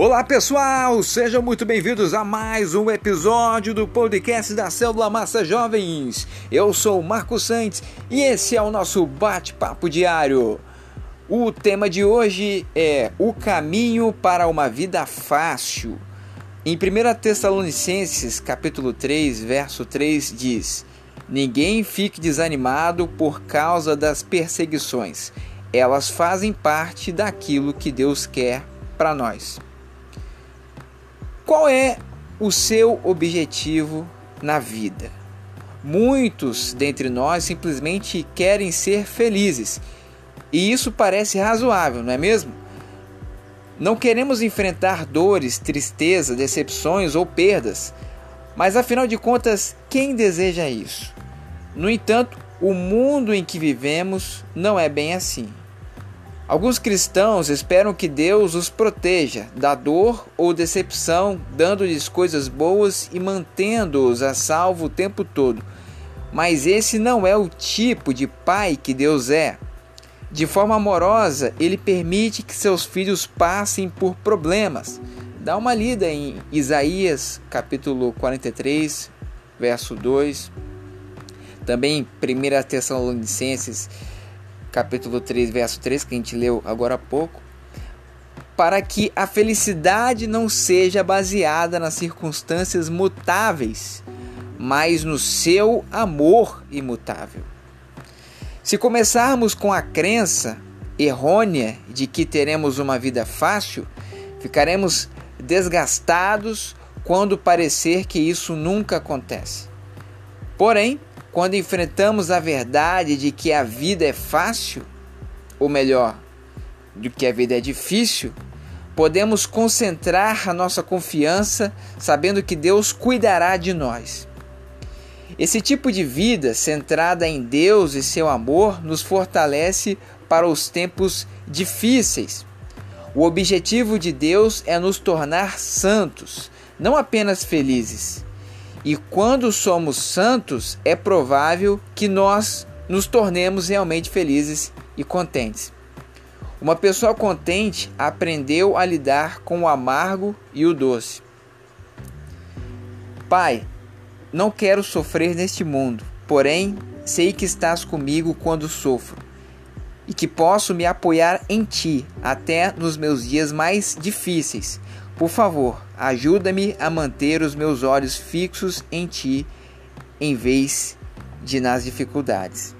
Olá pessoal, sejam muito bem-vindos a mais um episódio do podcast da Célula Massa Jovens. Eu sou Marco Santos e esse é o nosso bate-papo diário. O tema de hoje é o caminho para uma vida fácil. Em 1 Tessalonicenses, capítulo 3, verso 3 diz: Ninguém fique desanimado por causa das perseguições. Elas fazem parte daquilo que Deus quer para nós. Qual é o seu objetivo na vida? Muitos dentre nós simplesmente querem ser felizes. E isso parece razoável, não é mesmo? Não queremos enfrentar dores, tristeza, decepções ou perdas, mas afinal de contas, quem deseja isso? No entanto, o mundo em que vivemos não é bem assim. Alguns cristãos esperam que Deus os proteja da dor ou decepção, dando-lhes coisas boas e mantendo-os a salvo o tempo todo. Mas esse não é o tipo de pai que Deus é. De forma amorosa, ele permite que seus filhos passem por problemas. Dá uma lida em Isaías, capítulo 43, verso 2. Também em 1 Tessalonicenses capítulo 3, verso 3, que a gente leu agora há pouco, para que a felicidade não seja baseada nas circunstâncias mutáveis, mas no seu amor imutável. Se começarmos com a crença errônea de que teremos uma vida fácil, ficaremos desgastados quando parecer que isso nunca acontece. Porém, quando enfrentamos a verdade de que a vida é fácil, ou melhor, de que a vida é difícil, podemos concentrar a nossa confiança sabendo que Deus cuidará de nós. Esse tipo de vida centrada em Deus e seu amor nos fortalece para os tempos difíceis. O objetivo de Deus é nos tornar santos, não apenas felizes. E quando somos santos, é provável que nós nos tornemos realmente felizes e contentes. Uma pessoa contente aprendeu a lidar com o amargo e o doce. Pai, não quero sofrer neste mundo, porém sei que estás comigo quando sofro e que posso me apoiar em ti até nos meus dias mais difíceis. Por favor, ajuda-me a manter os meus olhos fixos em ti em vez de nas dificuldades.